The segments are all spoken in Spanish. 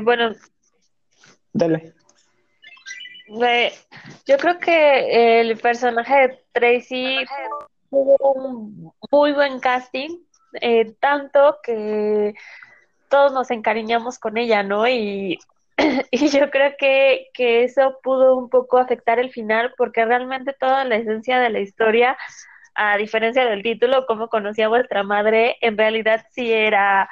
bueno. Dale. yo creo que el personaje de Tracy tuvo un muy buen casting, eh, tanto que todos nos encariñamos con ella, ¿no? Y, y yo creo que, que eso pudo un poco afectar el final, porque realmente toda la esencia de la historia, a diferencia del título, como conocía vuestra madre, en realidad sí era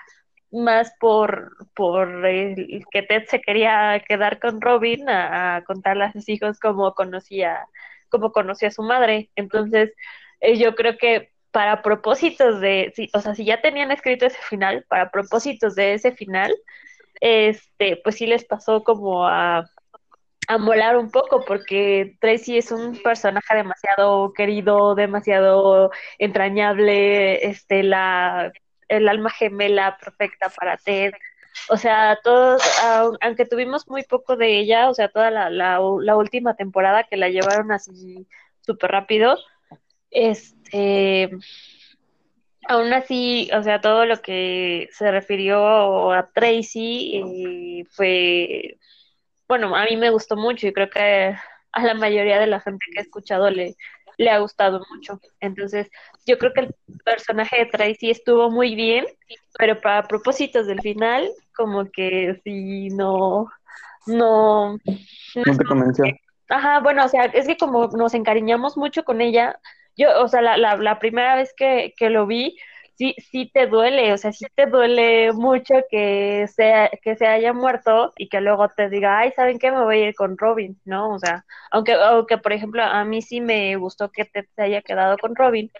más por, por el que Ted se quería quedar con Robin a, contarle a sus hijos cómo conocía, cómo conocía a su madre. Entonces, eh, yo creo que para propósitos de, o sea, si ya tenían escrito ese final, para propósitos de ese final, este, pues sí les pasó como a, a molar un poco, porque Tracy es un personaje demasiado querido, demasiado entrañable, este, la, el alma gemela perfecta para Ted. O sea, todos, aunque tuvimos muy poco de ella, o sea, toda la, la, última temporada que la llevaron así súper rápido, este, aún así, o sea, todo lo que se refirió a Tracy eh, fue, bueno, a mí me gustó mucho y creo que a la mayoría de la gente que he escuchado le, le ha gustado mucho. Entonces, yo creo que el personaje de Tracy estuvo muy bien, pero para propósitos del final, como que sí, no, no, no, te convenció. Ajá, bueno, o sea, es que como nos encariñamos mucho con ella, yo, o sea, la, la, la primera vez que, que lo vi, sí, sí te duele, o sea, sí te duele mucho que se, que se haya muerto y que luego te diga, ay, ¿saben qué? Me voy a ir con Robin, ¿no? O sea, aunque, aunque por ejemplo, a mí sí me gustó que te, haya quedado con Robin,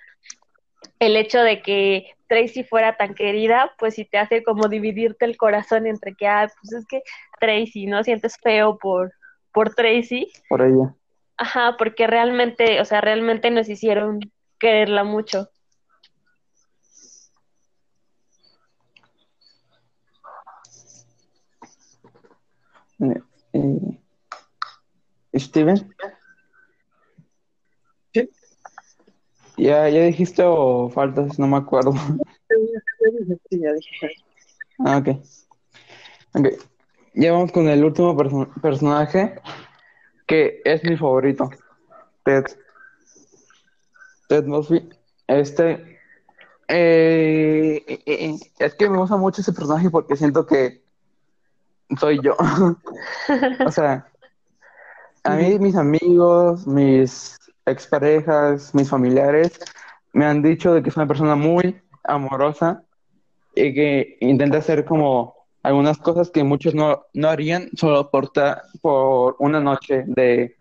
el hecho de que Tracy fuera tan querida, pues sí te hace como dividirte el corazón entre que, ah, pues es que Tracy, ¿no? Sientes feo por, por Tracy. Por ella. Ajá, porque realmente, o sea, realmente nos hicieron quererla mucho. Eh, eh, Steven. ¿Sí? ¿Ya, ¿Ya dijiste o faltas? No me acuerdo. Sí, ya dije. Ah, ok. Ok. Ya vamos con el último personaje que es mi favorito. Ted. Ted Mosby. Este. Eh, eh, eh, es que me gusta mucho ese personaje porque siento que soy yo. o sea, a mí mis amigos, mis exparejas, mis familiares me han dicho de que es una persona muy amorosa y que intenta hacer como algunas cosas que muchos no, no harían solo por, por una noche de,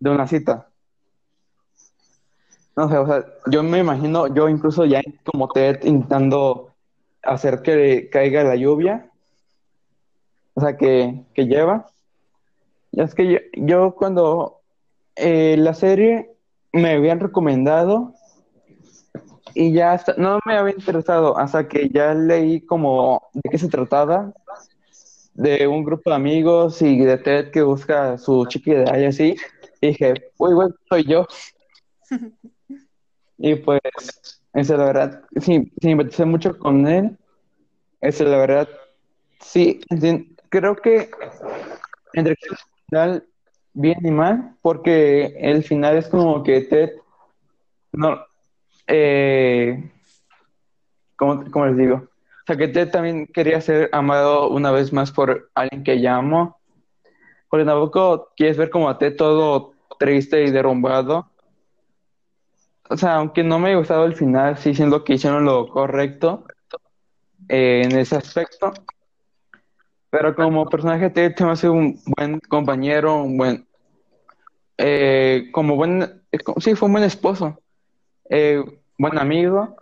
de una cita. No sé, o sea, yo me imagino, yo incluso ya como Ted intentando hacer que caiga la lluvia, o sea, que, que lleva. Es que yo, cuando eh, la serie me habían recomendado y ya no me había interesado hasta que ya leí como de qué se trataba, de un grupo de amigos y de Ted que busca su chiquita y así. Y dije, uy, güey, soy yo. y pues, esa la verdad, sí, sí, empecé mucho con él. Esa la verdad, sí, creo que entre final bien y mal, porque el final es como que Ted no, eh, ¿cómo, les digo? O sea, que Ted también quería ser amado una vez más por alguien que llamo. Porque tampoco quieres ver como a Ted todo triste y derrumbado. O sea, aunque no me ha gustado el final, sí siento que hicieron lo correcto eh, en ese aspecto. Pero como personaje Ted se me hace un buen compañero, un buen... Eh, como buen... Sí, fue un buen esposo eh, buen amigo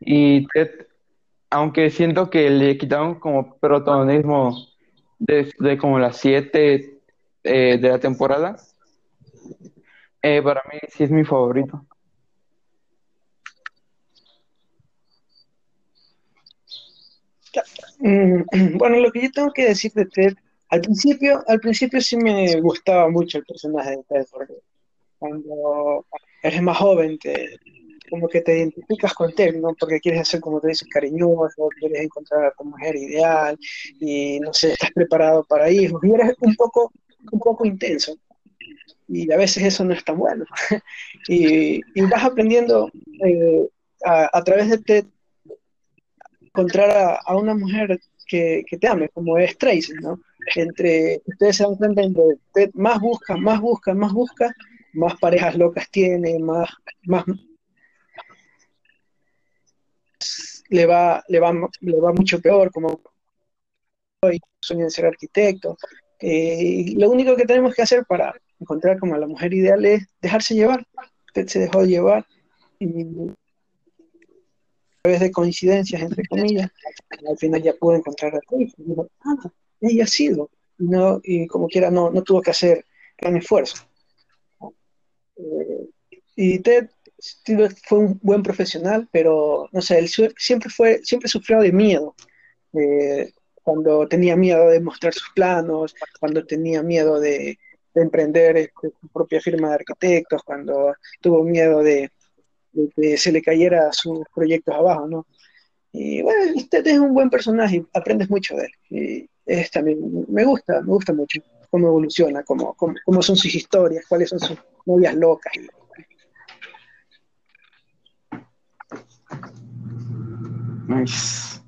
y Ted, aunque siento que le quitaron como protagonismo desde como las 7 eh, de la temporada, eh, para mí sí es mi favorito. Mm, bueno, lo que yo tengo que decir de Ted, al principio, al principio sí me gustaba mucho el personaje de Ted, porque cuando eres más joven te, como que te identificas con Ted, ¿no? Porque quieres ser, como te dices, cariñoso, quieres encontrar a tu mujer ideal, y no sé, estás preparado para hijos, y eres un poco, un poco intenso. Y a veces eso no es tan bueno. y, vas aprendiendo eh, a, través de Ted encontrar a, una mujer que, te ame, como es Tracy, ¿no? Entre, ustedes se dan cuenta, entre más busca, más busca, más busca, más parejas locas tiene, más, más le va, le va, le va mucho peor, como hoy sueña ser arquitecto. Eh, lo único que tenemos que hacer para encontrar como a la mujer ideal es dejarse llevar. Usted se dejó llevar y través de coincidencias, entre comillas, al final ya pudo encontrar a Tracy. Y digo, ah, ella ha sido. No, y como quiera, no, no tuvo que hacer gran esfuerzo. Eh, y Ted fue un buen profesional, pero no sé, él siempre fue, siempre sufrió de miedo. Eh, cuando tenía miedo de mostrar sus planos, cuando tenía miedo de, de emprender este, su propia firma de arquitectos, cuando tuvo miedo de, de, que se le cayera sus proyectos abajo, ¿no? Y bueno, usted es un buen personaje, aprendes mucho de él. Y es también, me gusta, me gusta mucho cómo evoluciona, cómo, cómo, cómo son sus historias, cuáles son sus novias locas. Nice.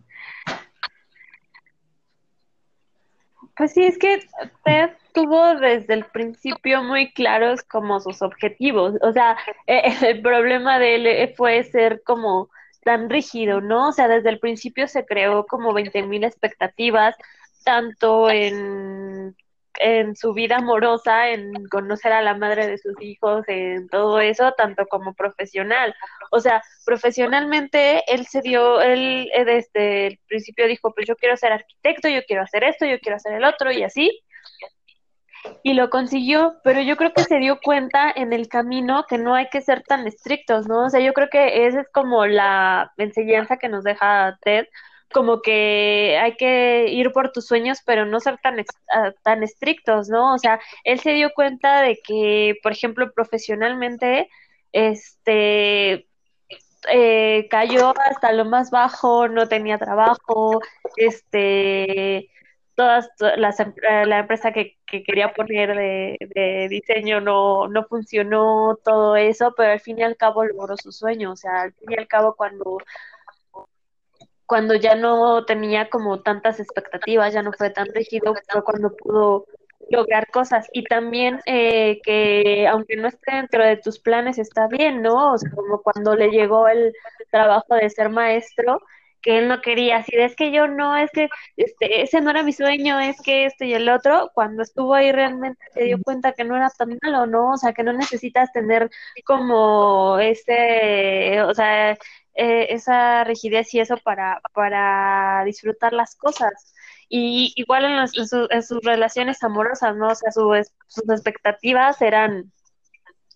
Pues sí, es que Ted tuvo desde el principio muy claros como sus objetivos. O sea, eh, el problema de él fue ser como tan rígido, ¿no? O sea, desde el principio se creó como 20.000 expectativas, tanto en en su vida amorosa, en conocer a la madre de sus hijos, en todo eso, tanto como profesional. O sea, profesionalmente él se dio, él eh, desde el principio dijo, pues yo quiero ser arquitecto, yo quiero hacer esto, yo quiero hacer el otro y así. Y lo consiguió, pero yo creo que se dio cuenta en el camino que no hay que ser tan estrictos, ¿no? O sea, yo creo que esa es como la enseñanza que nos deja Ted, como que hay que ir por tus sueños, pero no ser tan, ah, tan estrictos, ¿no? O sea, él se dio cuenta de que, por ejemplo, profesionalmente, este, eh, cayó hasta lo más bajo, no tenía trabajo, este, todas las, em, eh, la empresa que, que quería poner de, diseño no, no funcionó, todo eso, pero al fin y al cabo logró su sueño, o sea, al fin y al cabo cuando cuando ya no tenía como tantas expectativas, ya no fue tan rígido, cuando pudo lograr cosas. Y también eh, que aunque no esté dentro de tus planes, está bien, ¿no? O sea, como cuando le llegó el trabajo de ser maestro, que él no quería, así de es que yo no, es que este, ese no era mi sueño, es que esto y el otro, cuando estuvo ahí realmente se dio cuenta que no era tan malo, ¿no? O sea, que no necesitas tener como ese, o sea, eh, esa rigidez y eso para, para disfrutar las cosas. Y igual en, las, en, su, en sus relaciones amorosas, ¿no? O sea, su, sus expectativas eran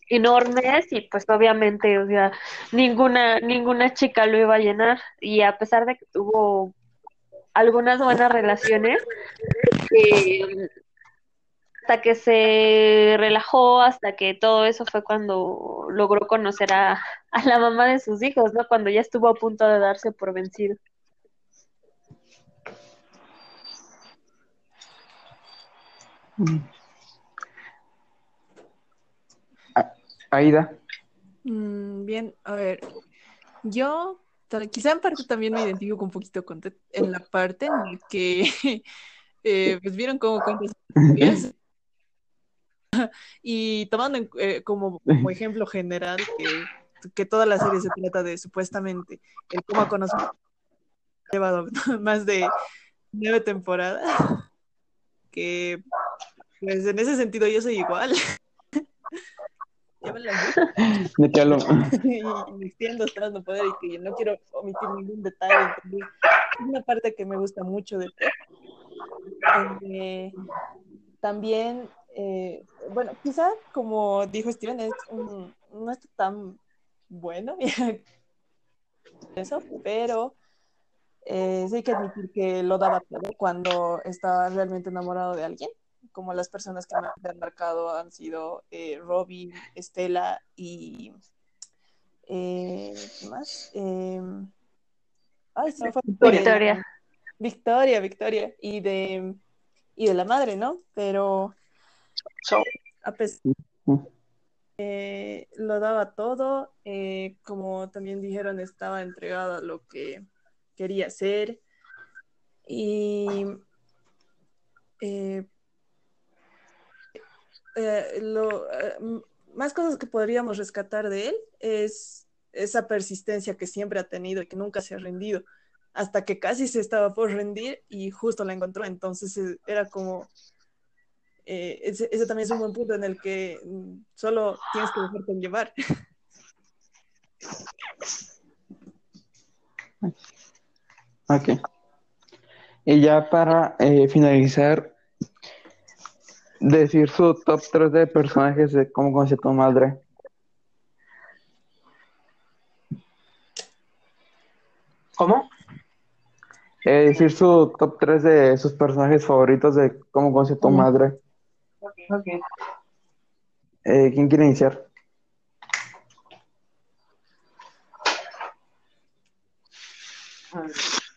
enormes y pues obviamente, o sea, ninguna, ninguna chica lo iba a llenar y a pesar de que tuvo algunas buenas relaciones, eh, hasta que se relajó, hasta que todo eso fue cuando logró conocer a, a, la mamá de sus hijos, ¿no? Cuando ya estuvo a punto de darse por vencido. Aida. Mm, bien, a ver, yo quizá en parte también me identifico un poquito con en la parte en la que eh, pues vieron cómo cuentas y tomando en, eh, como, como, ejemplo general que, que, toda la serie se trata de supuestamente el cómo conocer llevado más de nueve temporadas que pues en ese sentido yo soy igual ¿De qué hablo? no poder y que no quiero omitir ningún detalle. Es una parte que me gusta mucho de ti. Eh, también eh, bueno, quizá como dijo Steven, es un, no está tan bueno eso, pero eh, sí hay que admitir que lo daba todo cuando estaba realmente enamorado de alguien, como las personas que me han marcado han sido eh, Robin, Estela y eh, ¿qué más? Ay, se me fue. Victoria. Victoria, Victoria. Y de, y de la madre, ¿no? Pero So, a pesar eh, lo daba todo, eh, como también dijeron, estaba entregada a lo que quería hacer y eh, eh, lo, eh, más cosas que podríamos rescatar de él es esa persistencia que siempre ha tenido y que nunca se ha rendido, hasta que casi se estaba por rendir y justo la encontró, entonces eh, era como eh, ese, también es un buen punto en el que mm, solo tienes que dejarte llevar. Ok. Y ya para finalizar, decir su top 3 de personajes de cómo conocí a tu madre. ¿Cómo? Eh, decir su top 3 de sus personajes favoritos de cómo tu Mm. madre. Eh, ¿quién quiere iniciar?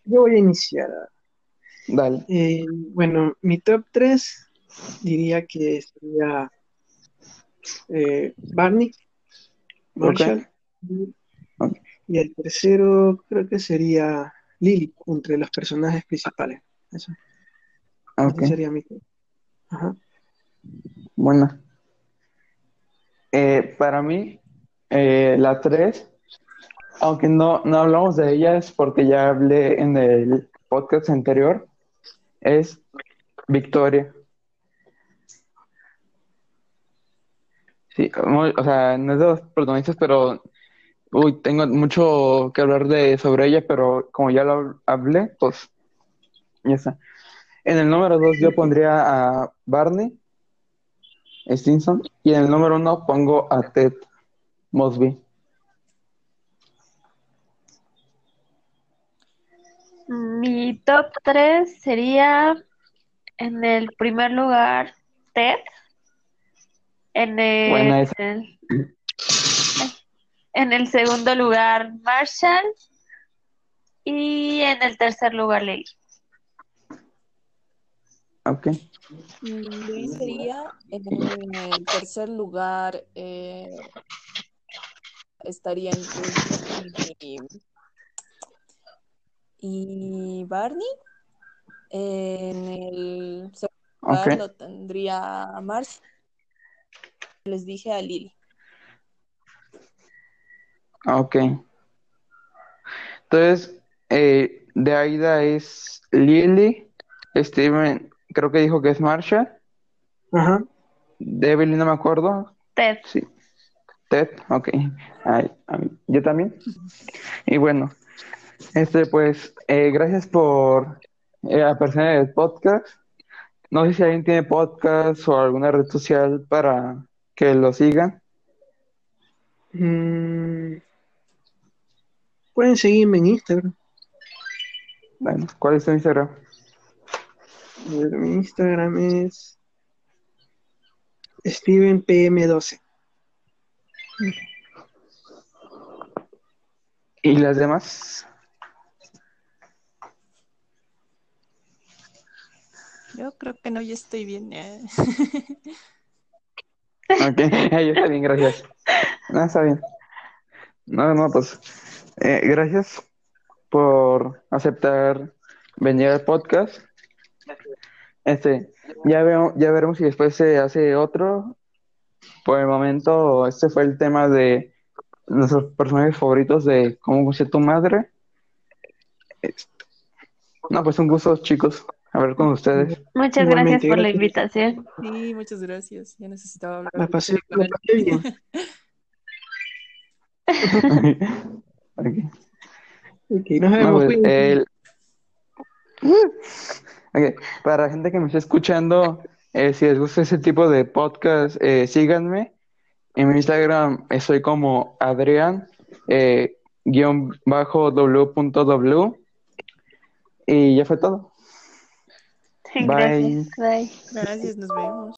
Yo voy a iniciar. Dale. Eh, bueno, mi top 3 diría que sería eh, Barney, Marshall, y el tercero creo que sería Lily, entre los personajes principales. Eso, Ok. ese sería mi. Ajá. Bueno. Eh, para mí, eh, la 3, aunque no, no hablamos de ellas porque ya hablé en el podcast anterior, es Victoria. Sí, o sea, no es de los protagonistas, pero uy, tengo mucho que hablar de sobre ella, pero como ya lo hablé, pues ya está. En el número 2 yo pondría a Barney. Stinson. Y en el número uno pongo a Ted Mosby. Mi top 3 sería en el primer lugar Ted, en Buena el, en el segundo lugar Marshall y en el tercer lugar Lily. Ok. Luis sería en el tercer lugar, eh, estaría y, y Barney. En el segundo lugar lo tendría Marcia. Les dije a Lily. Ok. Entonces, eh, de Aida es Lily. Steven, creo que dijo que es Marsha. Ajá. De Evelyn no me acuerdo. Ted. Sí. Ted, ok. Ay, yo también. Y bueno, este pues, eh, gracias por eh, aparecer en el podcast. No sé si alguien tiene podcast o alguna red social para que lo sigan. Mm, pueden seguirme en Instagram. Bueno, ¿cuál es tu Instagram? Mi Instagram es StevenPM12. ¿Y las demás? Yo creo que no, ya estoy bien. eh. Ok, yo está bien, gracias. No, está bien. No, no, pues, eh, gracias por aceptar venir al podcast. Este, ya veo, ya veremos si después se hace otro. Por el momento, este fue el tema de nuestros personajes favoritos de cómo conocí tu madre. Este, no, pues un gusto, chicos, hablar con ustedes. Muchas gracias por la invitación. Sí, muchas gracias. Ya necesitaba hablar. La pasé, la pasé bien. Nos No, pues, el- Para la gente que me está escuchando, eh, si les gusta ese tipo de podcast, eh, síganme. En mi Instagram estoy como Adrián, eh, guion bajo w.w. Y ya fue todo. Gracias. Bye. Gracias, nos vemos.